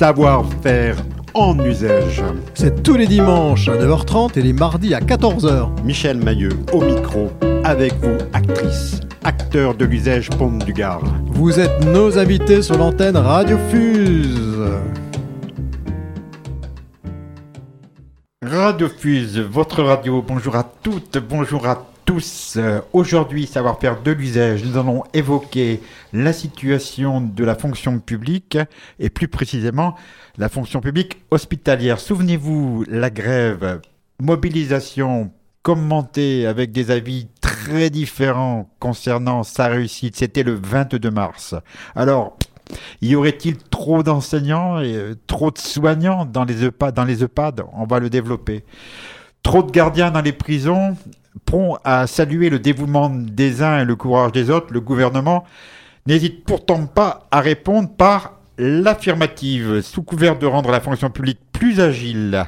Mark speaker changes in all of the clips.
Speaker 1: savoir-faire en usage.
Speaker 2: C'est tous les dimanches à 9h30 et les mardis à 14h.
Speaker 1: Michel Mailleux au micro, avec vous, actrice, acteur de l'usage Pont du Gard.
Speaker 2: Vous êtes nos invités sur l'antenne Radio Fuse.
Speaker 1: Radio Fuse, votre radio, bonjour à toutes, bonjour à tous. Euh, Aujourd'hui, savoir-faire de l'usage, nous allons évoquer la situation de la fonction publique et plus précisément la fonction publique hospitalière. Souvenez-vous, la grève, mobilisation commentée avec des avis très différents concernant sa réussite, c'était le 22 mars. Alors, y aurait-il trop d'enseignants et euh, trop de soignants dans les EHPAD, dans les EHPAD On va le développer. Trop de gardiens dans les prisons Prompt à saluer le dévouement des uns et le courage des autres, le gouvernement n'hésite pourtant pas à répondre par l'affirmative, sous couvert de rendre la fonction publique plus agile.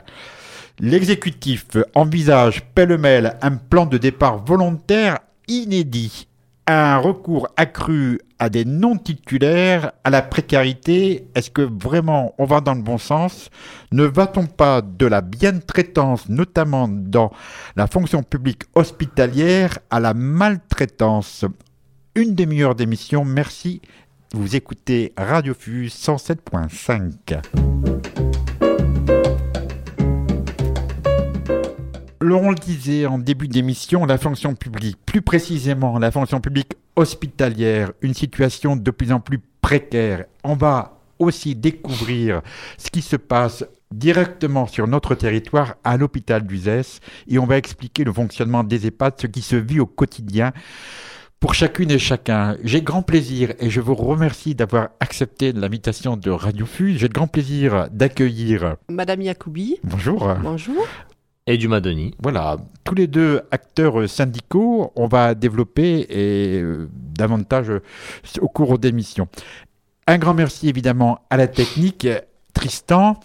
Speaker 1: L'exécutif envisage pêle-mêle un plan de départ volontaire inédit, un recours accru à des non-titulaires, à la précarité. Est-ce que vraiment on va dans le bon sens? Ne va-t-on pas de la bien-traitance, notamment dans la fonction publique hospitalière, à la maltraitance? Une demi-heure d'émission, merci. Vous écoutez Radio Fuse 107.5. on le disait en début d'émission, la fonction publique, plus précisément la fonction publique hospitalière, une situation de plus en plus précaire. On va aussi découvrir ce qui se passe directement sur notre territoire à l'hôpital d'Uzès et on va expliquer le fonctionnement des EHPAD, ce qui se vit au quotidien pour chacune et chacun. J'ai grand plaisir et je vous remercie d'avoir accepté l'invitation de Radio Fuse. J'ai grand plaisir d'accueillir
Speaker 3: Madame Yacoubi.
Speaker 1: Bonjour.
Speaker 3: Bonjour.
Speaker 4: Et du Madoni.
Speaker 1: Voilà, tous les deux acteurs syndicaux, on va développer et euh, davantage euh, au cours d'émission. Un grand merci évidemment à la technique, Tristan.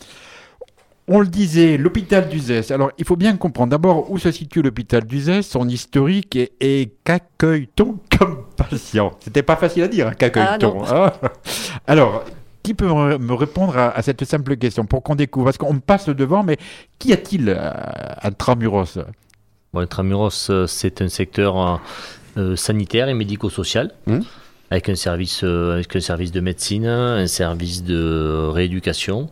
Speaker 1: On le disait, l'hôpital d'Uzès. Alors, il faut bien comprendre d'abord où se situe l'hôpital d'Uzès, son historique et, et qu'accueille-t-on comme patient? C'était pas facile à dire, hein, qu'accueille-t-on
Speaker 3: Ah,
Speaker 1: hein? Alors, qui peut me répondre à, à cette simple question pour qu'on découvre Parce qu'on passe devant, mais qu'y a-t-il à, à Tramuros
Speaker 4: Bon, Intramuros, euh, c'est un secteur euh, euh, sanitaire et médico-social.
Speaker 1: Hum.
Speaker 4: Avec un, service, euh, avec un service de médecine, un service de rééducation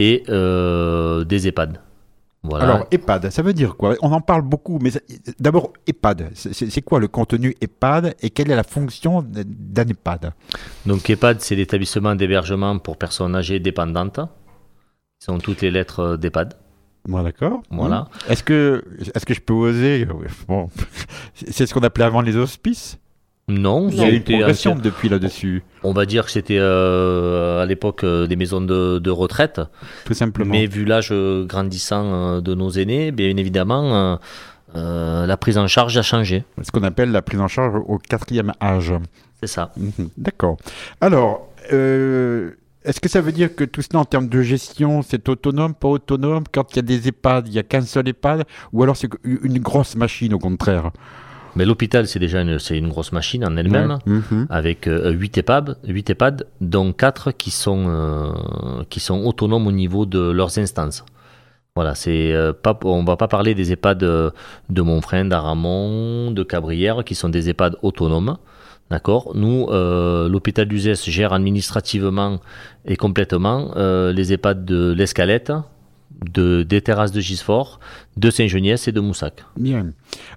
Speaker 4: et euh, des EHPAD. Voilà.
Speaker 1: Alors, EHPAD, ça veut dire quoi? On en parle beaucoup, mais d'abord, EHPAD, c'est- quoi le contenu EHPAD et quelle est la fonction d'un EHPAD?
Speaker 4: Donc EHPAD, c'est l'établissement d'hébergement pour personnes âgées dépendantes. Ce sont toutes les lettres euh, d'EHPAD.
Speaker 1: Bon, d'accord.
Speaker 4: Voilà.
Speaker 1: Hum. Est-ce que, est que je peux oser? Bon, c'est ce qu'on appelait avant les hospices.
Speaker 4: Non,
Speaker 1: Il y a eu une progression depuis là-dessus,
Speaker 4: On va dire que c'était euh, à l'époque euh, des maisons de, de retraite.
Speaker 1: tout simplement.
Speaker 4: Mais vu l'âge euh, grandissant de nos aînés, bien évidemment, euh, la prise en charge a changé.
Speaker 1: Ce qu'on appelle la prise en charge au quatrième âge.
Speaker 4: C'est ça.
Speaker 1: Mhm, D'accord. Alors, est-ce que ça veut dire que tout cela en termes de gestion, c'est autonome, pas autonome? Quand il y a des EHPAD, il n'y a qu'un seul EHPAD? Ou alors c'est une grosse machine au contraire?
Speaker 4: Mais l'hôpital, c'est déjà une, une grosse machine en elle-même,
Speaker 1: Mhm.
Speaker 4: avec euh, 8 EHPAD, 8 EHPAD, dont 4 qui sont, euh, qui sont autonomes au niveau de leurs instances. Voilà, c'est euh, pas, on va pas parler des EHPAD euh, de Montfrein, d'Aramon, de Cabrières, qui sont des EHPAD autonomes. D'accord? Nous, euh, l'hôpital d'Uzès gère administrativement et complètement euh, les EHPAD de l'Escalette, de, des terrasses de Gisfort, de Saint-Geniès et de Moussac.
Speaker 1: Bien.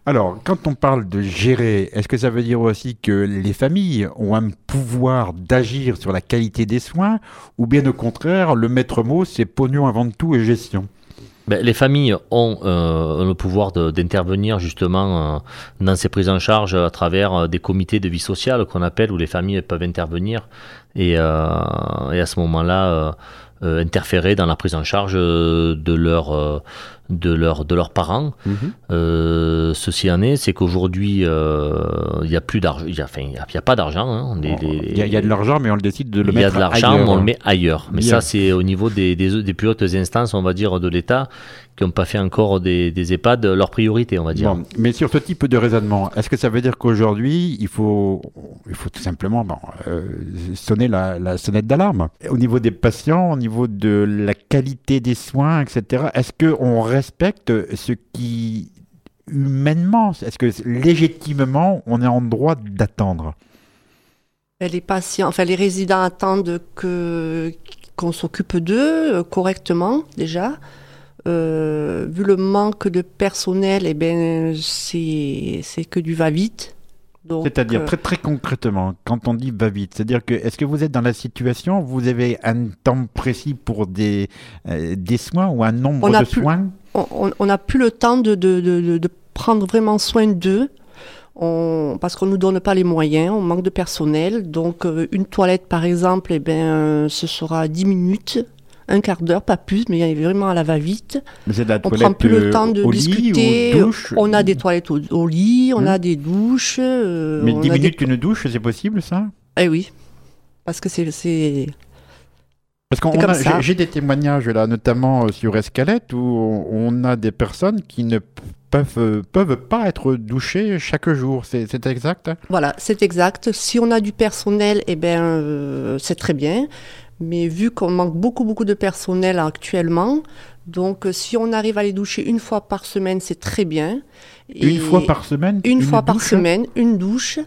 Speaker 1: Alors, quand on parle de gérer, est-ce que ça veut dire aussi que les familles ont un pouvoir d'agir sur la qualité des soins Ou bien au contraire, le maître mot, c'est pognon avant de tout et gestion?
Speaker 4: Ben, les familles ont euh, le pouvoir d'intervenir justement euh, dans ces prises en charge à travers euh, des comités de vie sociale qu'on appelle où les familles peuvent intervenir et, et à ce moment-là euh, interférer dans la prise en charge euh, de leur euh, de, leur, de leurs parents.
Speaker 1: Mhm.
Speaker 4: Ceci en est, c'est qu'aujourd'hui, il n'y a plus d'argent. Il enfin, il y y a pas d'argent. hein.
Speaker 1: Il y, a- il y a de l'argent, mais on le décide de le
Speaker 4: il y a
Speaker 1: mettre
Speaker 4: de l'argent, on le met ailleurs. Mais
Speaker 1: Bien.
Speaker 4: ça, c'est au niveau des, des, des plus hautes instances, on va dire, de l'État, qui n'ont pas fait encore des, des EHPAD leur priorité, on va dire.
Speaker 1: Bon, mais sur ce type de raisonnement, est-ce que ça veut dire qu'aujourd'hui, il faut, il faut tout simplement bon, sonner la, la sonnette d'alarme Au niveau des patients, au niveau de la qualité des soins, etc., est-ce qu'on respecte ce qui, humainement, est-ce que légitimement, on est en droit d'attendre?
Speaker 3: Les patients, enfin les résidents attendent que qu'on s'occupe d'eux euh, correctement déjà. Euh, vu le manque de personnel, eh ben c'est que du va vite. Donc,
Speaker 1: C'est-à-dire
Speaker 3: euh,
Speaker 1: très très concrètement, quand on dit va vite, c'est-à-dire que est-ce que vous êtes dans la situation, vous avez un temps précis pour des, euh, des soins ou un nombre
Speaker 3: On
Speaker 1: de
Speaker 3: plus-
Speaker 1: soins?
Speaker 3: on- n'a plus le temps de, de, de, prendre vraiment soin d'eux. On, parce qu'on ne nous donne pas les moyens, on manque de personnel. Donc, euh, une toilette, par exemple, eh ben, ce sera 10 minutes, un quart d'heure, pas plus, mais il y a vraiment à la va-vite.
Speaker 1: La
Speaker 3: On prend plus le
Speaker 1: euh,
Speaker 3: temps de
Speaker 1: lit
Speaker 3: discuter.
Speaker 1: douche
Speaker 3: On a des toilettes au, au lit, on a des douches. euh,
Speaker 1: Mais
Speaker 3: on
Speaker 1: 10
Speaker 3: a des-
Speaker 1: minutes une douche, c'est possible ça?
Speaker 3: Eh oui. Parce que c'est.
Speaker 1: Parce qu'on j'ai des témoignages là, notamment euh, sur Escalette, où on on a des personnes qui ne peuvent, peuvent pas être douchées chaque jour. C'est c'est exact
Speaker 3: Voilà, c'est exact. Si on a du personnel, eh ben, euh, c'est très bien. Mais vu qu'on manque beaucoup, beaucoup de personnel actuellement, donc euh, si on arrive à les doucher une fois par semaine, c'est très bien.
Speaker 1: Une fois par semaine
Speaker 3: Une, fois par semaine, une douche.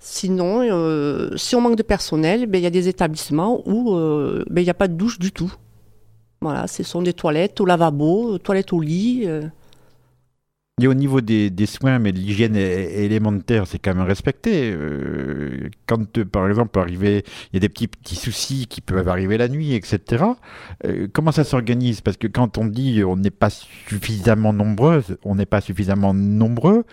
Speaker 3: Sinon, euh, si on manque de personnel, ben, il y a des établissements où euh, ben, il n'y a pas de douche du tout. Voilà, ce sont des toilettes au lavabo, euh, toilettes au lit. euh.
Speaker 1: Et au niveau des, soins, mais l'hygiène élémentaire, c'est quand même respecté. Euh, quand, par exemple, arriver, il y a des petits, petits soucis qui peuvent arriver la nuit, etc. euh, comment ça s'organise? Parce que quand on dit on n'est pas suffisamment nombreuses, on n'est pas suffisamment nombreux,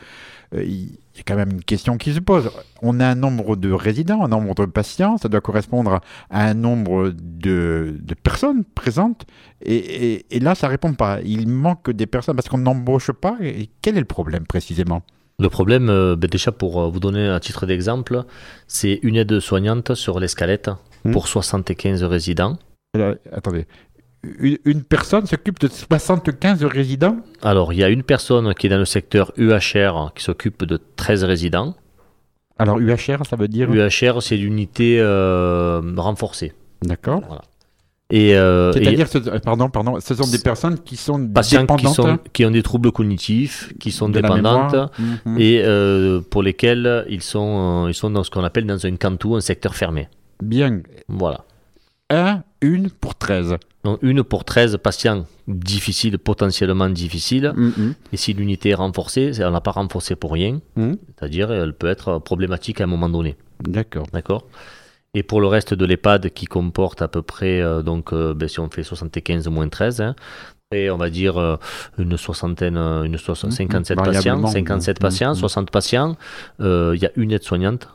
Speaker 1: il y a quand même une question qui se pose. On a un nombre de résidents, un nombre de patients, ça doit correspondre à un nombre de, de personnes présentes. Et, et- et là, ça répond pas. Il manque des personnes parce qu'on n'embauche pas. Et quel est le problème précisément?
Speaker 4: Le problème, euh, ben déjà pour euh, vous donner un titre d'exemple, c'est une aide soignante sur l'escalette
Speaker 1: Hmm.
Speaker 4: pour 75 résidents.
Speaker 1: Alors, Attendez. Une, une personne s'occupe de 75 résidents?
Speaker 4: Alors, il y a une personne qui est dans le secteur UHR qui s'occupe de 13 résidents.
Speaker 1: Alors, UHR, ça veut dire?
Speaker 4: UHR, c'est l'unité euh, renforcée.
Speaker 1: D'accord.
Speaker 4: Et, euh, et
Speaker 1: C'est-à-dire, ce- pardon, pardon, ce sont des personnes qui sont
Speaker 4: patients qui,
Speaker 1: dépendantes?
Speaker 4: sont, qui ont des troubles cognitifs, qui sont dépendantes.
Speaker 1: Mhm.
Speaker 4: et euh, pour lesquels ils sont, euh, ils sont dans ce qu'on appelle dans un cantou, un secteur fermé.
Speaker 1: Bien.
Speaker 4: Voilà.
Speaker 1: Un, une pour 13.
Speaker 4: Donc une pour 13 patients difficiles, potentiellement difficiles.
Speaker 1: Mhm.
Speaker 4: Et si l'unité est renforcée, on l'a pas renforcée pour rien.
Speaker 1: Mhm.
Speaker 4: C'est-à-dire, elle peut être problématique à un moment donné.
Speaker 1: D'accord.
Speaker 4: D'accord? Et pour le reste de l'EHPAD qui comporte à peu près, euh, donc euh, ben, si on fait 75 moins 13, hein, et on va dire euh, une soixantaine, une soix-
Speaker 1: Mhm.
Speaker 4: 57 patients,
Speaker 1: Variablement.
Speaker 4: 57
Speaker 1: Mhm.
Speaker 4: patients,
Speaker 1: Mhm.
Speaker 4: 60 patients, il y a une aide-soignante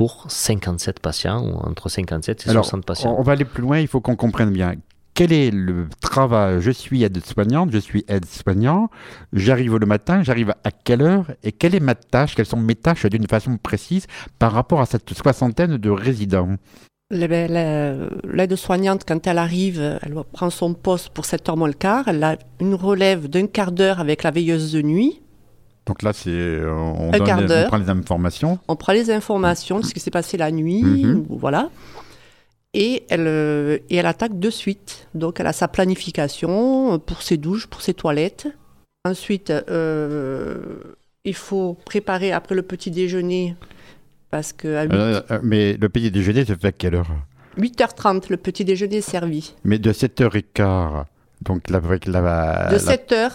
Speaker 4: pour 57 patients, ou entre 57 et
Speaker 1: Alors,
Speaker 4: 60 patients.
Speaker 1: On va aller plus loin, il faut qu'on comprenne bien. Quel est le travail? Je suis aide-soignante, je suis aide-soignant, j'arrive le matin, j'arrive à quelle heure? Et quelle est ma tâche? Quelles sont mes tâches d'une façon précise par rapport à cette soixantaine de résidents?
Speaker 3: Ben, la- L'aide-soignante, quand elle arrive, elle prend son poste pour 7 heures moins le quart. Elle a une relève d'un quart d'heure avec la veilleuse de nuit.
Speaker 1: Donc là, c'est euh, on, donne- prend les informations.
Speaker 3: On prend les informations de ce qui s'est passé la nuit, ou voilà. Et elle, euh, et elle attaque de suite. Donc elle a sa planification pour ses douches, pour ses toilettes. Ensuite, euh, il faut préparer après le petit déjeuner, parce
Speaker 1: euh, mais le petit déjeuner se fait à quelle heure?
Speaker 3: 8h30, le petit déjeuner est servi.
Speaker 1: Mais de 7h15, donc la, avec la,
Speaker 3: De
Speaker 1: la-
Speaker 3: 7h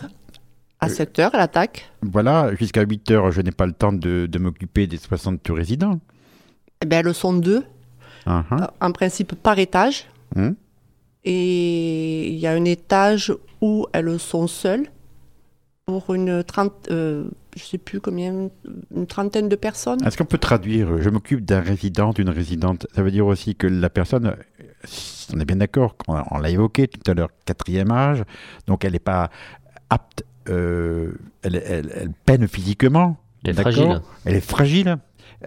Speaker 3: à
Speaker 1: Euh,
Speaker 3: 7h, elle attaque.
Speaker 1: voilà, jusqu'à 8h, je n'ai pas le temps de, de m'occuper des 60 résidents.
Speaker 3: Eh ben, elles sont deux,
Speaker 1: Ah,
Speaker 3: euh, en principe par étage.
Speaker 1: Hum.
Speaker 3: Et il y a un étage où elles sont seules pour une trente, euh, je sais plus combien, une trentaine de personnes.
Speaker 1: Est-ce qu'on peut traduire Je m'occupe d'un résident, d'une résidente? Ça veut dire aussi que la personne, on est bien d'accord, on, on l'a évoqué tout à l'heure, quatrième âge, donc elle n'est pas apte, euh, elle, elle- elle peine physiquement.
Speaker 4: Elle est
Speaker 1: d'accord
Speaker 4: fragile.
Speaker 1: Elle est fragile.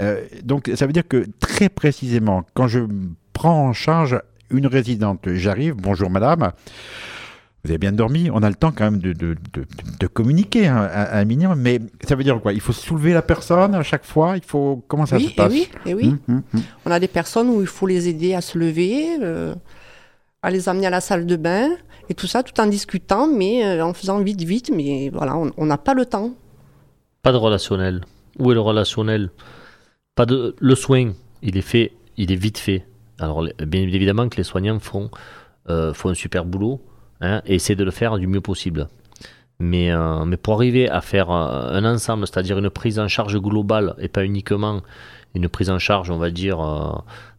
Speaker 1: Euh, donc ça veut dire que très précisément, quand je prends en charge une résidente, j'arrive, bonjour madame, vous avez bien dormi, on a le temps quand même de, de, de, de communiquer hein, à, à un minimum, mais ça veut dire quoi? Il faut soulever la personne à chaque fois? Il faut comment ça
Speaker 3: oui,
Speaker 1: se
Speaker 3: et
Speaker 1: passe
Speaker 3: oui, et oui.
Speaker 1: Hum, hum, hum.
Speaker 3: On a des personnes où il faut les aider à se lever, euh, à les amener à la salle de bain, et tout ça tout en discutant, mais euh, en faisant vite, vite. Mais voilà, on n'a pas le temps.
Speaker 4: Pas de relationnel. Où est le relationnel? Pas de le soin. Il est fait, il est vite fait. Alors bien évidemment que les soignants font euh, font un super boulot hein, et essaient de le faire du mieux possible. Mais euh, mais pour arriver à faire un ensemble, c'est-à-dire une prise en charge globale et pas uniquement une prise en charge, on va dire. euh,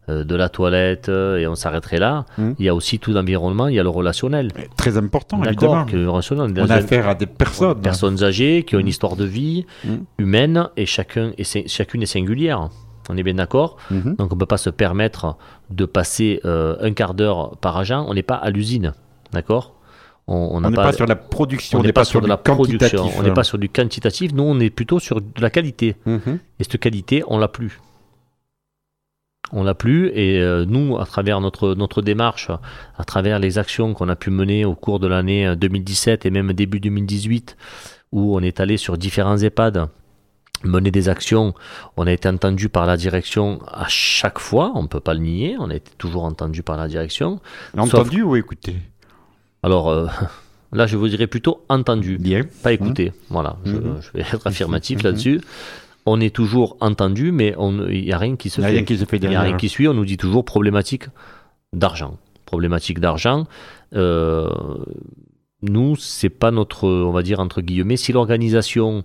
Speaker 4: euh, de la toilette euh, et on s'arrêterait là.
Speaker 1: Mhm.
Speaker 4: Il y a aussi tout l'environnement, il y a le relationnel.
Speaker 1: Très important, évidemment.
Speaker 4: D'accord, que le relationnel.
Speaker 1: On a affaire à des personnes.
Speaker 4: personnes âgées qui ont une
Speaker 1: Mm.
Speaker 4: histoire de vie
Speaker 1: Mm.
Speaker 4: humaine et chacun est, chacune est singulière. On est bien d'accord. Donc on ne peut pas se permettre de passer euh, un quart d'heure par agent. On n'est pas à l'usine. D'accord? On
Speaker 1: n'est pas, sur la production,
Speaker 4: on n'est pas sur de
Speaker 1: du
Speaker 4: la production,
Speaker 1: quantitatif.
Speaker 4: on n'est pas sur du quantitatif, nous on est plutôt sur de la qualité.
Speaker 1: Mhm.
Speaker 4: Et cette qualité, on l'a plus. On l'a plus et euh, nous, à travers notre, notre démarche, à travers les actions qu'on a pu mener au cours de l'année euh, 2017 et même début 2018, où on est allé sur différents EHPAD mener des actions, on a été entendu par la direction à chaque fois, on ne peut pas le nier, on a été toujours entendu par la direction.
Speaker 1: Entendu ou écouté?
Speaker 4: Alors euh, là, je vous dirais plutôt entendu
Speaker 1: Bien.
Speaker 4: pas écouté. Voilà, je,
Speaker 1: Mhm.
Speaker 4: je vais être affirmatif
Speaker 1: Mhm.
Speaker 4: là-dessus. On est toujours entendu, mais il n'y a rien qui se fait.
Speaker 1: rien qui se fait
Speaker 4: Il n'y a rien qui suit. On nous dit toujours problématique d'argent. Problématique d'argent. Euh, nous, c'est pas notre, on va dire entre guillemets, si l'organisation,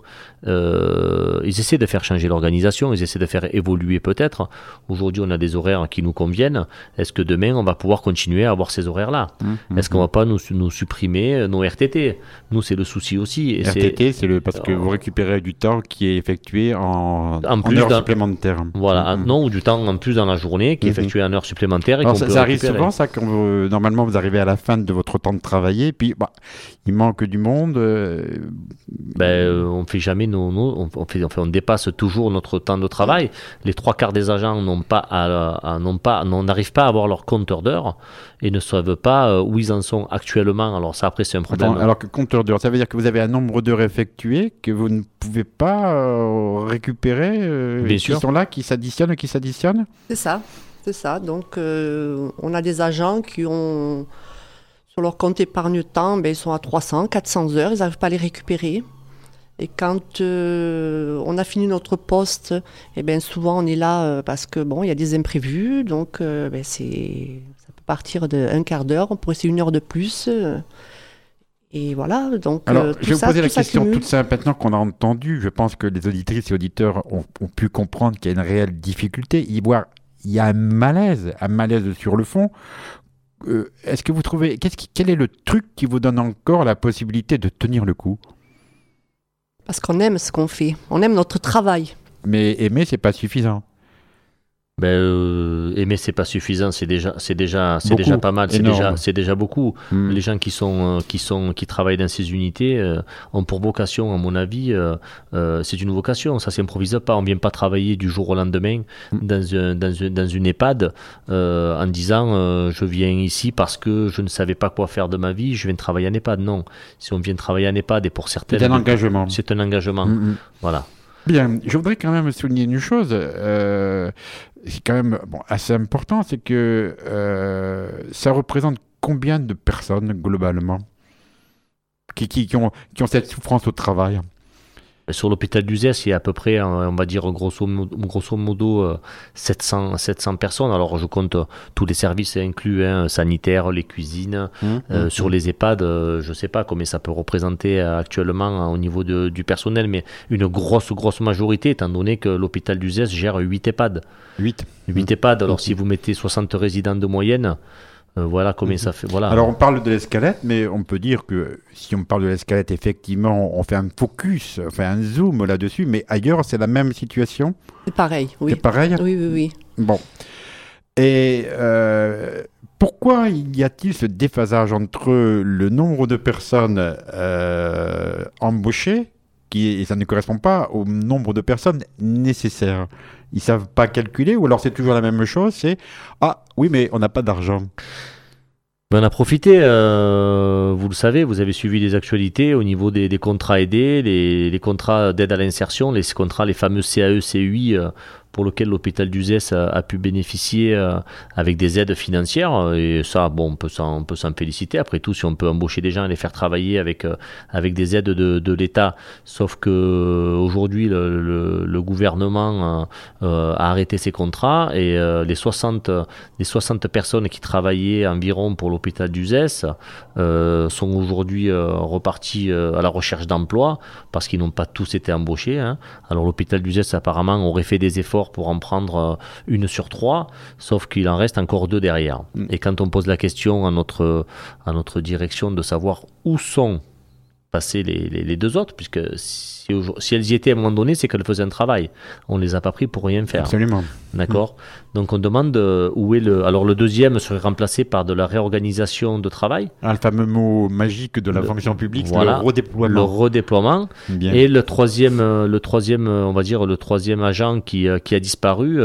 Speaker 4: euh, ils essaient de faire changer l'organisation, ils essaient de faire évoluer peut-être. Aujourd'hui, on a des horaires qui nous conviennent. Est-ce que demain, on va pouvoir continuer à avoir ces horaires-là?
Speaker 1: Mhm.
Speaker 4: Est-ce qu'on va pas nous, nous supprimer euh, nos RTT Nous, c'est le souci aussi. Et
Speaker 1: RTT, c'est le parce que
Speaker 4: Euh,
Speaker 1: vous récupérez du temps qui est effectué en,
Speaker 4: En plus
Speaker 1: heures supplémentaires.
Speaker 4: Voilà, non, ou du temps en plus dans la journée qui est effectué en heure supplémentaire. Et
Speaker 1: Alors, ça,
Speaker 4: peut
Speaker 1: ça arrive souvent, ça, quand vous- normalement vous arrivez à la fin de votre temps de travailler, puis bah, il manque du monde. euh,
Speaker 4: Ben, euh, on fait jamais nos, nos- on, on fait, on fait- on dépasse toujours notre temps de travail. Les trois quarts des agents n'ont pas, à, à- n'ont pas, n'ont- n'arrivent pas à avoir leur compteur d'heures et ne savent pas euh, où ils en sont actuellement. Alors ça, après, c'est un problème.
Speaker 1: Attends, alors que compteur d'heures, ça veut dire que vous avez un nombre d'heures effectuées que vous ne pouvez pas euh, récupérer, euh,
Speaker 4: Bien
Speaker 1: qui
Speaker 4: sûr.
Speaker 1: sont là, qui s'additionnent, qui s'additionnent?
Speaker 3: C'est ça, c'est ça. Donc, euh, on a des agents qui ont, sur leur compte épargne-temps, ben, ils sont à 300, 400 heures, ils n'arrivent pas à les récupérer. Et quand euh, on a fini notre poste, eh ben, souvent on est là euh, parce que bon, il y a des imprévus, donc euh, ben, c'est, ça peut partir d'un quart d'heure, on pourrait essayer une heure de plus. et voilà, donc
Speaker 1: Alors, je vais vous poser la question toute simple. Maintenant qu'on a entendu, je pense que les auditrices et auditeurs ont, ont pu comprendre qu'il y a une réelle difficulté. Y il y a un malaise, un malaise sur le fond. Euh, Est-ce que vous trouvez, qu'est-ce qui, quel est le truc qui vous donne encore la possibilité de tenir le coup?
Speaker 3: Parce qu'on aime ce qu'on fait, on aime notre travail.
Speaker 1: Mais aimer, c'est pas suffisant.
Speaker 4: Ben, euh, aimer, c'est pas suffisant. C'est déjà, c'est déjà, c'est déjà pas mal. C'est déjà, c'est déjà beaucoup.
Speaker 1: Hmm.
Speaker 4: Les gens qui sont, euh, qui sont, qui travaillent dans ces unités euh, ont pour vocation, à mon avis, euh, c'est une vocation. Ça s'improvise pas. On vient pas travailler du jour au lendemain
Speaker 1: Mm.
Speaker 4: dans, un- dans, un- dans une EHPAD en disant je viens ici parce que je ne savais pas quoi faire de ma vie. Je viens travailler en EHPAD. Non. Si on vient travailler en EHPAD et pour certaines,
Speaker 1: C'est un engagement.
Speaker 4: c'est un engagement.
Speaker 1: Hmm, hmm.
Speaker 4: Voilà.
Speaker 1: Bien, je voudrais quand même souligner une chose, euh, c'est quand même assez important, c'est que euh, ça représente combien de personnes globalement? Qui ont cette souffrance au travail?
Speaker 4: Sur l'hôpital d'Uzès, il y a à peu près, euh, on va dire grosso modo, grosso modo euh, 700, 700 personnes. Alors je compte euh, tous les services inclus, hein, sanitaires, les cuisines. Euh, sur les EHPAD, euh, je ne sais pas combien ça peut représenter euh, actuellement hein, au niveau de- du personnel, mais une grosse, grosse majorité, étant donné que l'hôpital d'Uzès gère 8 EHPAD.
Speaker 1: 8.
Speaker 4: 8 EHPAD, alors si vous mettez 60 résidents de moyenne, euh, voilà combien ça fait. Voilà.
Speaker 1: Alors on parle de l'escalette, mais on peut dire que si on parle de l'escalette, effectivement, on fait un focus, on fait un zoom là-dessus, mais ailleurs c'est la même situation,
Speaker 3: C'est pareil, oui.
Speaker 1: c'est pareil
Speaker 3: Oui, oui, oui.
Speaker 1: Bon. Et euh, Pourquoi y a-t-il ce déphasage entre le nombre de personnes euh, embauchées, et ça ne correspond pas au nombre de personnes nécessaires Ils savent pas calculer, ou alors c'est toujours la même chose, c'est Ah oui, mais on n'a pas d'argent.
Speaker 4: On a profité, euh, vous le savez, vous avez suivi les actualités au niveau des, contrats aidés, les, les contrats d'aide à l'insertion, les contrats, les fameux CAE, CUI, euh, pour lequel l'hôpital d'Uzès a, a, pu bénéficier euh, avec des aides financières. Et ça, bon, on peut s'en, féliciter. Après tout, si on peut embaucher des gens et les faire travailler avec, euh, avec des aides de, de l'État, sauf que euh, aujourd'hui, le, le, gouvernement a arrêté ses contrats et les, 60, les 60 personnes qui travaillaient environ pour l'hôpital d'Uzès sont aujourd'hui repartis à la recherche d'emploi parce qu'ils n'ont pas tous été embauchés. Hein. Alors l'hôpital d'Uzès apparemment aurait fait des efforts pour en prendre euh, une sur trois, sauf qu'il en reste encore deux derrière. Mm. Et quand on pose la question à notre, à notre direction de savoir où sont passés les, les, les deux autres, puisque si, si, elles y étaient à un moment donné, c'est qu'elles faisaient un travail. On les a pas pris pour rien faire.
Speaker 1: Absolument.
Speaker 4: D'accord. Mmh. Donc on demande euh, où est le. Alors le deuxième serait remplacé par de la réorganisation de travail.
Speaker 1: Ah, le fameux mot magique de la le, fonction publique,
Speaker 4: voilà,
Speaker 1: le redéploiement.
Speaker 4: Le redéploiement. Bien. Et le troisième, euh, le troisième, on va dire le troisième agent qui, euh, qui a disparu.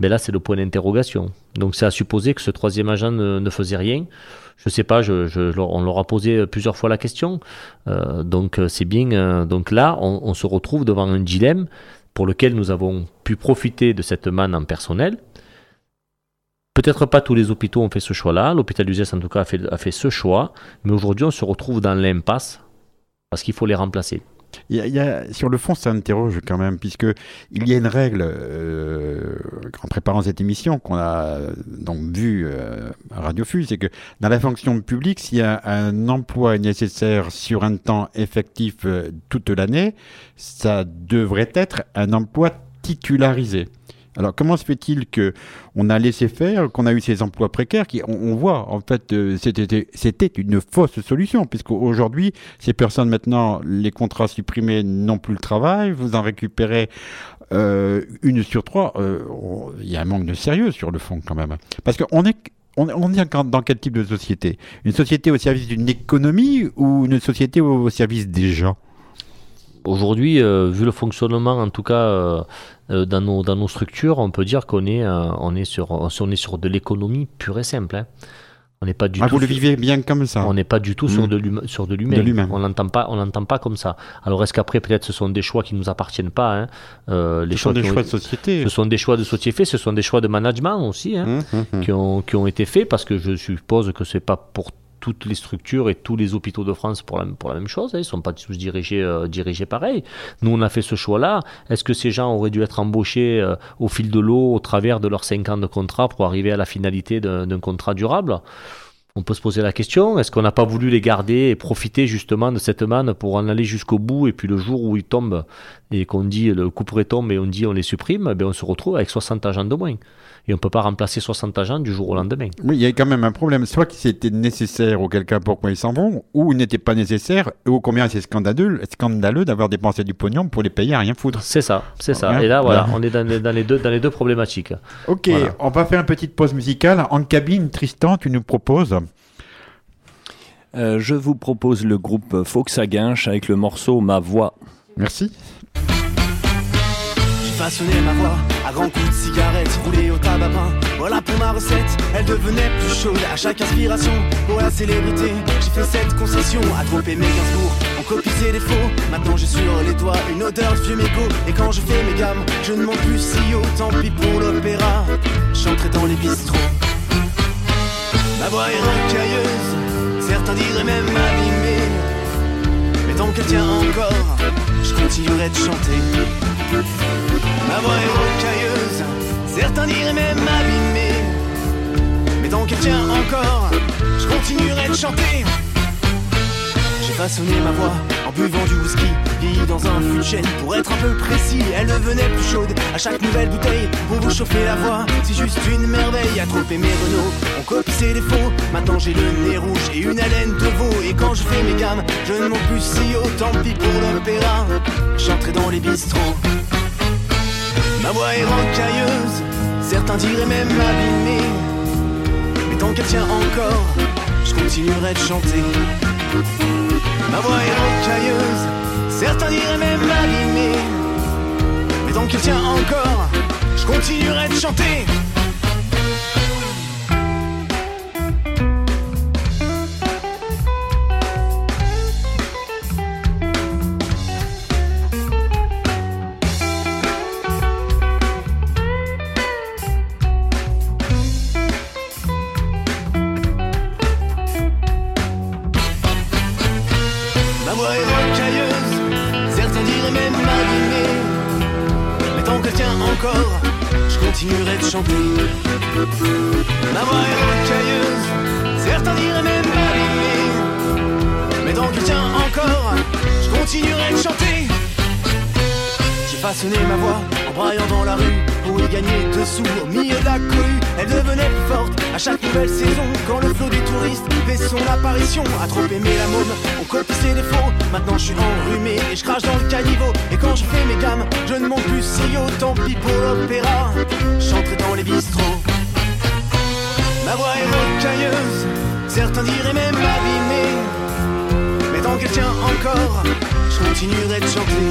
Speaker 4: Mais là, c'est le point d'interrogation. Donc c'est à supposer que ce troisième agent ne, ne faisait rien. Je sais pas, on leur a posé plusieurs fois la question. Euh, donc c'est bien. Euh, donc là, on, se retrouve devant un dilemme pour lequel nous avons pu profiter de cette manne en personnel. Peut-être pas tous les hôpitaux ont fait ce choix-là. L'hôpital d'Uzès, en tout cas, a fait ce choix. Mais aujourd'hui, on se retrouve dans l'impasse parce qu'il faut les remplacer.
Speaker 1: Sur le fond, ça interroge quand même, puisque il y a une règle euh, en préparant cette émission qu'on a donc vue euh, à Radio Fuse, c'est que dans la fonction publique, s'il y a un emploi nécessaire sur un temps effectif euh, toute l'année, ça devrait être un emploi titularisé. Alors comment se fait-il que on a laissé faire, qu'on a eu ces emplois précaires qui, on, voit en fait, euh, c'était une fausse solution puisqu'aujourd'hui ces personnes maintenant les contrats supprimés n'ont plus le travail, vous en récupérez euh, une sur trois. Il euh, y a un manque de sérieux sur le fond quand même, parce qu'on est on, est dans quel type de société? Une société au service d'une économie ou une société au service des gens?
Speaker 4: Aujourd'hui, euh, vu le fonctionnement, en tout cas euh, euh, dans, nos, dans nos structures, on peut dire qu'on est, euh, on est, sur, on est sur de l'économie pure et simple. Hein. On n'est pas du
Speaker 1: ah,
Speaker 4: tout.
Speaker 1: Vous le vivez bien comme ça.
Speaker 4: On n'est pas du tout mmh. sur de l'humain. Sur de l'humain. On l'entend pas. On l'entend pas comme ça. Alors est-ce qu'après peut-être ce sont des choix qui nous appartiennent pas hein,
Speaker 1: euh, les
Speaker 4: ce
Speaker 1: choix sont des choix de société.
Speaker 4: Ce sont des choix de société. Ce sont des choix de management aussi hein, mmh, mmh, qui ont qui ont été faits parce que je suppose que c'est pas pour toutes les structures et tous les hôpitaux de France pour la, même chose. Hein. Ils ne sont pas tous dirigés, euh, dirigés pareil. Nous, on a fait ce choix-là. Est-ce que ces gens auraient dû être embauchés euh, au fil de l'eau, au travers de leurs 5 ans de contrat pour arriver à la finalité d'un contrat durable? On peut se poser la question, est-ce qu'on n'a pas voulu les garder et profiter justement de cette manne pour en aller jusqu'au bout et puis le jour où ils tombent et qu'on dit le couperet tombe et on dit on les supprime, ben on se retrouve avec 60 agents de moins. Et on ne peut pas remplacer 60 agents du jour au lendemain.
Speaker 1: Oui, il y a quand même un problème. Soit que c'était nécessaire, auquel cas pourquoi ils s'en vont, ou n'était pas nécessaire, ou combien c'est scandaleux, scandaleux d'avoir dépensé du pognon pour les payer à rien foutre.
Speaker 4: C'est ça, c'est ça. Et là, voilà, on est dans les, dans les, deux, dans les deux problématiques.
Speaker 1: Ok, voilà. on va faire une petite pause musicale. En cabine, Tristan, tu nous proposes
Speaker 5: euh, je vous propose le groupe Fox à Guinche avec le morceau Ma Voix.
Speaker 1: Merci.
Speaker 6: Façonné ma voix à grands coups de cigarette roulée au tabac Voilà pour ma recette, elle devenait plus chaude à chaque inspiration. Pour la célébrité, j'ai fait cette concession à trop aimer Gainsbourg. On copie ses défauts, maintenant j'ai sur les doigts une odeur de vieux mégot. Et quand je fais mes gammes, je ne monte plus si haut, tant pis pour l'opéra. J'entrais dans les bistrots. Ma voix est rocailleuse certains diraient même abîmée. Mais tant qu'elle tient encore, je continuerai de chanter. Ma voix est rocailleuse, certains diraient même abîmée. Mais tant qu'elle tient encore, je continuerai de chanter. J'ai façonné ma voix buvant du whisky, vieilli dans un fût. Pour être un peu précis, elle devenait plus chaude à chaque nouvelle bouteille. Pour vous chauffer la voix, c'est juste une merveille. À trop aimer Renault, on copie ses défauts. Maintenant j'ai le nez rouge et une haleine de veau. Et quand je fais mes gammes, je ne monte plus si haut. Tant pis pour l'opéra, j'entrais dans les bistrots. Ma voix est rocailleuse, certains diraient même abîmée. tant qu'elle tient encore, je continuerai de chanter. Ma voix est rocailleuse, certains diraient même abîmée. Mais tant qu'elle tient encore, je continuerai de chanter. Je continuerai de chanter. Ma voix est rocailleuse, certains diraient même abîmée. Mais qu'elle tient encore, je continuerai de chanter. J'ai façonné ma voix en braillant dans la rue pour y gagner deux sous au milieu de la cohue. Elle devenait plus forte à chaque nouvelle saison quand le flot des touristes fait son apparition. À trop aimer la môme, on copie ses défauts. Maintenant je suis enrhumé et je crache dans le caniveau. Et quand je fais mes gammes, je ne monte plus si haut. Tant pis pour l'opéra, chanterai dans les bistrots. Ma voix est rocailleuse, certains diraient même abîmée. Mais tant qu'elle tient encore, je continuerai de chanter.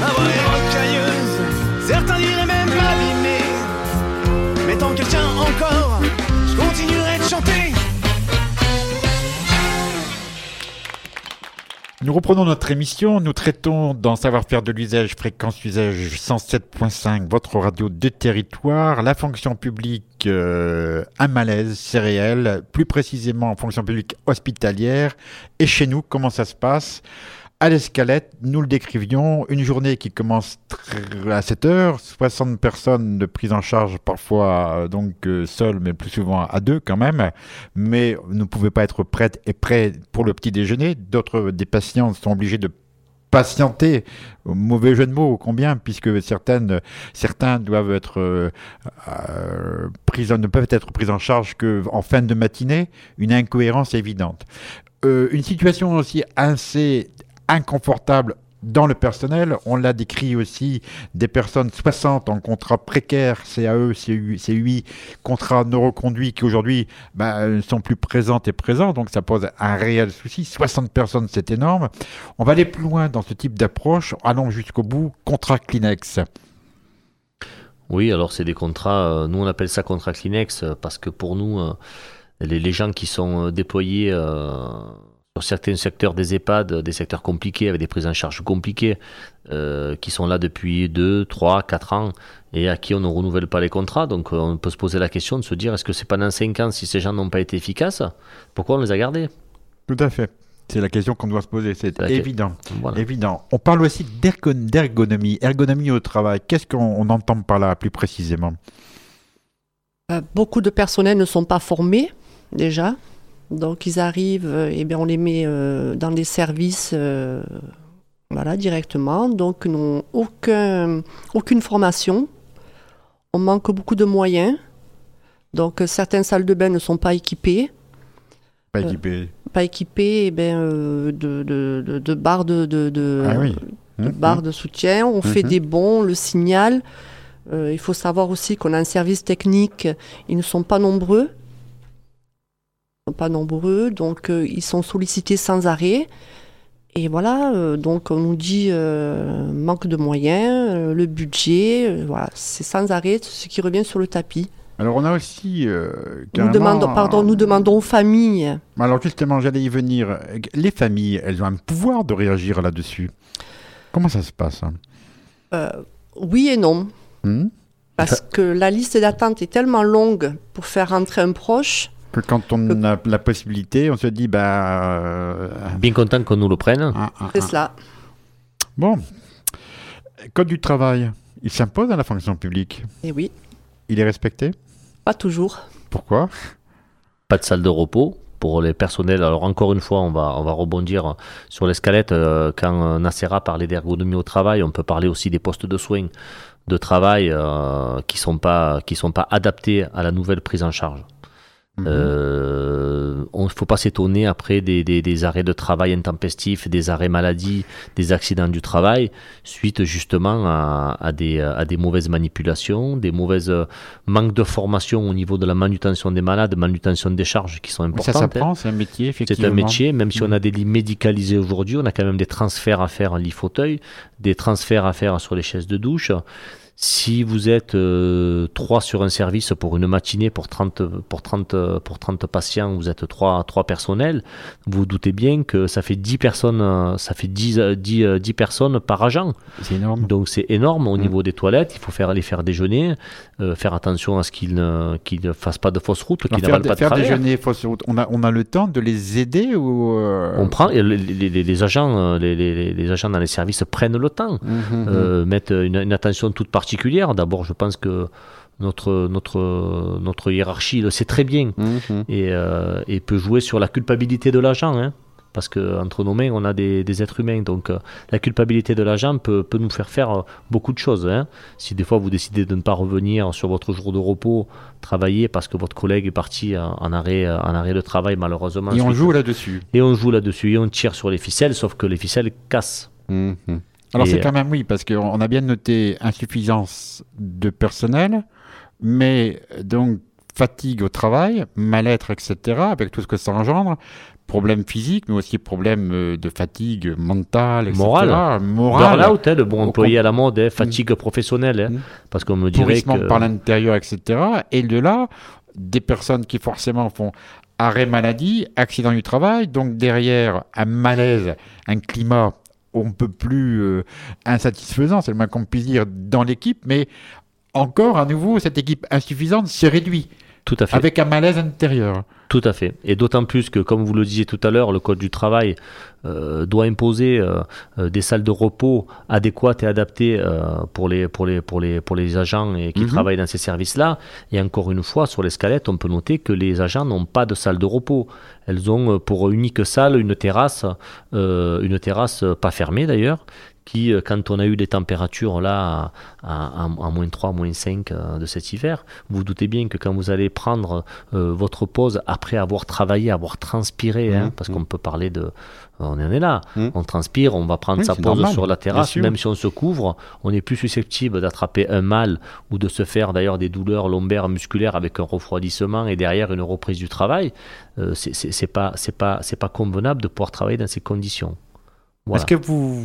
Speaker 6: Ma voix est rocailleuse, certains diraient même abîmée. Mais tant qu'elle tient encore, je continuerai de chanter.
Speaker 1: Nous reprenons notre émission. Nous traitons dans Savoir-faire de l'usage, fréquence usage 107.5, votre radio de territoire, la fonction publique, euh, un malaise, c'est réel, plus précisément en fonction publique hospitalière. Et chez nous, comment ça se passe? À l'escalette, nous le décrivions, une journée qui commence à 7 heures, 60 personnes de prise en charge, parfois euh, donc euh, seules, mais plus souvent à deux quand même. Mais ne pouvaient pas être prêtes et prêts pour le petit déjeuner. D'autres des patients sont obligés de patienter, mauvais jeu de mots, combien, puisque certaines, certains doivent être euh, euh, ne peuvent être pris en charge que en fin de matinée, une incohérence évidente. Euh, une situation aussi assez inconfortable dans le personnel. On l'a décrit aussi des personnes 60 en contrat précaire, CAE, CU, CUI, contrat non qui aujourd'hui bah, ne sont plus présentes et présents. Donc ça pose un réel souci. 60 personnes, c'est énorme. On va aller plus loin dans ce type d'approche. Allons jusqu'au bout. Contrat Kleenex.
Speaker 4: Oui, alors c'est des contrats, euh, nous on appelle ça contrat Kleenex euh, parce que pour nous, euh, les, gens qui sont euh, déployés euh, sur certains secteurs des EHPAD, des secteurs compliqués, avec des prises en charge compliquées, euh, qui sont là depuis 2, 3, 4 ans et à qui on ne renouvelle pas les contrats. Donc euh, on peut se poser la question de se dire est-ce que c'est pendant 5 ans, si ces gens n'ont pas été efficaces, pourquoi on les a gardés?
Speaker 1: Tout à fait. C'est la question qu'on doit se poser. C'est évident.
Speaker 4: Voilà.
Speaker 1: Évident. On parle aussi d'ergon- d'ergonomie. Ergonomie au travail. Qu'est-ce qu'on on entend par là plus précisément?
Speaker 3: Euh, beaucoup de personnels ne sont pas formés déjà. Donc ils arrivent, euh, et bien on les met euh, dans les services euh, voilà, directement. Donc n'ont aucun, aucune formation. On manque beaucoup de moyens. Donc certaines salles de bain ne sont pas équipées.
Speaker 1: Pas
Speaker 3: Euh,
Speaker 1: équipé.
Speaker 3: Pas équipées eh ben, euh, de, de, de, de barres de, de, de-
Speaker 1: Ah oui.
Speaker 3: de
Speaker 1: Hum,
Speaker 3: barres de soutien. On fait
Speaker 1: Mhm.
Speaker 3: des bons, le signal. Euh, il faut savoir aussi qu'on a un service technique. Ils ne sont pas nombreux. Pas nombreux, donc euh, ils sont sollicités sans arrêt. Et voilà, euh, donc on nous dit euh, manque de moyens, le budget, voilà, c'est sans arrêt ce qui revient sur le tapis.
Speaker 1: Alors on a aussi
Speaker 3: Nous demandons, pardon, nous demandons aux familles.
Speaker 1: Alors justement, j'allais y venir. Les familles, elles ont un pouvoir de réagir là-dessus. Comment ça se passe hein?
Speaker 3: Oui et non.
Speaker 1: Hmm?
Speaker 3: Parce que la liste d'attente est tellement longue pour faire rentrer un proche.
Speaker 1: Que quand on a la possibilité, on se dit, bah... euh,
Speaker 4: Bien content qu'on nous le prenne.
Speaker 1: ah, ah,
Speaker 3: C'est
Speaker 1: ah.
Speaker 3: cela.
Speaker 1: Bon. Code du travail, il s'impose dans la fonction publique.
Speaker 3: Et oui,
Speaker 1: Il est respecté?
Speaker 3: Pas toujours.
Speaker 1: Pourquoi?
Speaker 4: Pas de salle de repos pour les personnels. Alors encore une fois, on va, on va rebondir sur l'escalette. Euh, quand Nacera parlait d'ergonomie au travail, on peut parler aussi des postes de soins de travail euh, qui sont pas qui sont pas adaptés à la nouvelle prise en charge.
Speaker 1: Mhm.
Speaker 4: Euh, on ne faut pas s'étonner après des, des- des arrêts de travail intempestifs, des arrêts maladie, des accidents du travail, suite justement à, à des, à des mauvaises manipulations, des mauvaises euh, manques de formation au niveau de la manutention des malades, manutention des charges qui sont importantes.
Speaker 1: ça
Speaker 4: hein.
Speaker 1: s'apprend, c'est un métier, effectivement.
Speaker 4: C'est un métier, même si on a des lits médicalisés aujourd'hui, on a quand même des transferts à faire en lit fauteuil, des transferts à faire sur les chaises de douche. Si vous êtes euh, trois sur un service pour une matinée pour 30, pour 30, euh, pour 30 patients, vous êtes trois, trois personnels, vous vous doutez bien que ça fait 10 personnes, ça fait 10, euh, 10, euh, 10 personnes par agent.
Speaker 1: C'est énorme.
Speaker 4: Donc c'est énorme au
Speaker 1: Mm.
Speaker 4: niveau des toilettes, il faut faire les faire déjeuner, euh, faire attention à ce qu'ils ne, qu'ils ne fassent pas de fausses routes, qu'ils
Speaker 1: Alors, faire
Speaker 4: n'avalent pas de
Speaker 1: faire déjeuner, fausse route, on a, on a le temps de les aider ou... euh,
Speaker 4: On prend, et les, les- les- les agents, les, les- les agents dans les services prennent le temps,
Speaker 1: Mhm.
Speaker 4: euh, mettent une, une attention toute particulière. D'abord, je pense que notre, notre, notre hiérarchie le sait très bien
Speaker 1: Mhm.
Speaker 4: et, euh, et peut jouer sur la culpabilité de l'agent. hein. parce que entre nos mains, on a des, des êtres humains. Donc, euh, la culpabilité de l'agent peut, peut nous faire faire euh, beaucoup de choses. hein. Si des fois vous décidez de ne pas revenir sur votre jour de repos, travailler parce que votre collègue est parti en, arrêt, en arrêt de travail, malheureusement.
Speaker 1: Et on joue là-dessus.
Speaker 4: et on joue là-dessus et on tire sur les ficelles, sauf que les ficelles cassent.
Speaker 1: Mhm. Alors c'est
Speaker 4: euh,
Speaker 1: quand même oui, parce qu'on on a bien noté insuffisance de personnel, mais euh, donc fatigue au travail, mal-être, etc., avec tout ce que ça engendre, problèmes physiques, mais aussi problèmes euh, de fatigue mentale, etc.
Speaker 4: Morale.
Speaker 1: Morale.
Speaker 4: Burnout, hein, le bon employé à la mode, hein, fatigue professionnelle. hein,
Speaker 1: Mm.
Speaker 4: Parce qu'on me dirait que...
Speaker 1: par l'intérieur, etc. Et de là, des personnes qui forcément font arrêt maladie, accident du travail, donc derrière un malaise, un climat on peut plus euh, insatisfaisant, c'est le moins qu'on puisse dire, dans l'équipe, mais encore à nouveau, cette équipe insuffisante se réduit
Speaker 4: Tout à fait.
Speaker 1: avec un malaise intérieur.
Speaker 4: Tout à fait. Et d'autant plus que, comme vous le disiez tout à l'heure, le Code du travail euh, doit imposer euh, euh, des salles de repos adéquates et adaptées euh, pour, les, pour, les, pour, les, pour les agents et qui
Speaker 1: Mhm.
Speaker 4: travaillent dans ces services-là. Et encore une fois, sur l'escalette, on peut noter que les agents n'ont pas de salle de repos. Elles ont pour unique salle une terrasse, une terrasse pas fermée d'ailleurs, qui, euh, quand on a eu des températures là à, à, à moins 3, moins 5 euh, de cet hiver, vous vous doutez bien que quand vous allez prendre euh, votre pause après avoir travaillé, avoir transpiré, hein,
Speaker 1: Mhm,
Speaker 4: parce
Speaker 1: mhm.
Speaker 4: qu'on peut parler de... On en est là,
Speaker 1: Mhm.
Speaker 4: on transpire, on va prendre
Speaker 1: Oui,
Speaker 4: sa pause
Speaker 1: normal,
Speaker 4: sur la terrasse, même si on se couvre, on est plus susceptible d'attraper un mal ou de se faire d'ailleurs des douleurs lombaires musculaires avec un refroidissement et derrière une reprise du travail. Euh, c'est- pas, c'est pas, c'est pas convenable de pouvoir travailler dans ces conditions. Voilà.
Speaker 1: Est-ce que vous,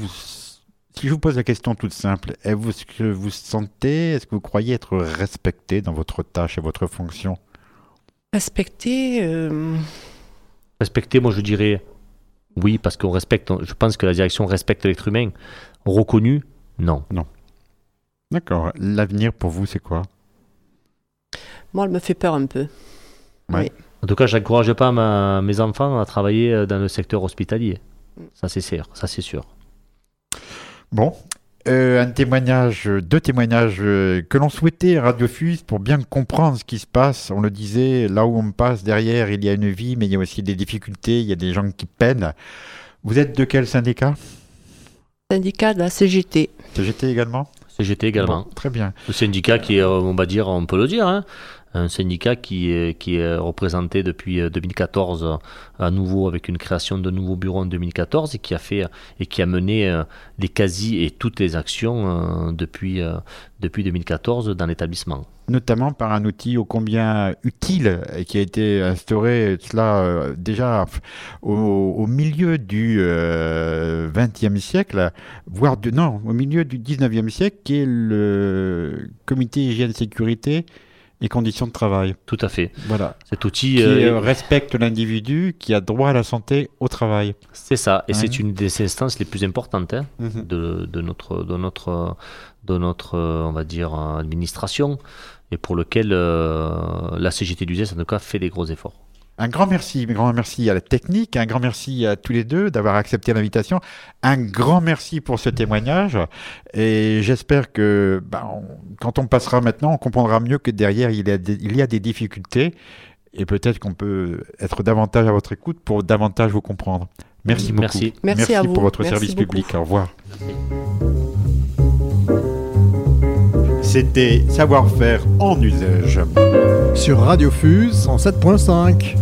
Speaker 1: si je vous pose la question toute simple, est-ce que vous sentez, est-ce que vous croyez être respecté dans votre tâche et votre fonction?
Speaker 3: Respecter, euh,
Speaker 4: Respecter, moi je dirais oui, parce qu'on respecte, je pense que la direction respecte l'être humain. Reconnu, non.
Speaker 1: D'accord. L'avenir pour vous, c'est quoi?
Speaker 3: Moi, elle me fait peur un peu.
Speaker 4: En tout cas, je n'encourage pas ma- mes enfants à travailler dans le secteur hospitalier. Ça c'est sûr, ça c'est sûr.
Speaker 1: Bon, euh, un témoignage, deux témoignages euh, que l'on souhaitait à Radio Fuse pour bien comprendre ce qui se passe. On le disait, là où on passe derrière, il y a une vie, mais il y a aussi des difficultés, il y a des gens qui peinent. Vous êtes de quel syndicat?
Speaker 3: Syndicat de la CGT.
Speaker 1: CGT également?
Speaker 4: CGT également.
Speaker 1: Bon, Très bien.
Speaker 4: Le syndicat qui est, euh, on va dire, on peut le dire, hein, un syndicat qui est, représenté depuis euh, 2014 euh, à nouveau avec une création de nouveaux bureaux en 2014 et qui a fait et qui a mené euh, les quasi et toutes les actions euh, depuis, euh, depuis 2014 dans l'établissement.
Speaker 1: Notamment par un outil ô combien utile qui a été instauré cela euh, déjà au, milieu du XXe siècle, voire de, non, au milieu du XIXe siècle, qui est le comité hygiène sécurité et conditions de travail.
Speaker 4: Tout à fait.
Speaker 1: Voilà.
Speaker 4: Cet outil,
Speaker 1: Qui
Speaker 4: euh,
Speaker 1: euh, respecte l'individu, qui a droit à la santé au travail.
Speaker 4: c'est ça, et c'est une des instances les plus importantes hein, de, de notre, de notre, de notre, euh, on va dire, administration, et pour lequel euh, la CGT du en tout cas, fait des gros efforts.
Speaker 1: Un grand merci, un grand merci à la technique, un grand merci à tous les deux d'avoir accepté l'invitation, un grand merci pour ce témoignage et j'espère que ben, on- quand on passera maintenant, on comprendra mieux que derrière il y a des, il y a des difficultés et peut-être qu'on peut être davantage à votre écoute pour davantage vous comprendre. Merci beaucoup.
Speaker 4: Merci.
Speaker 3: Merci à vous.
Speaker 1: pour votre
Speaker 3: Merci
Speaker 1: service
Speaker 3: beaucoup.
Speaker 1: public. Au revoir. C'était Savoir-faire en usage.
Speaker 2: Sur Radio Fuse 107.5.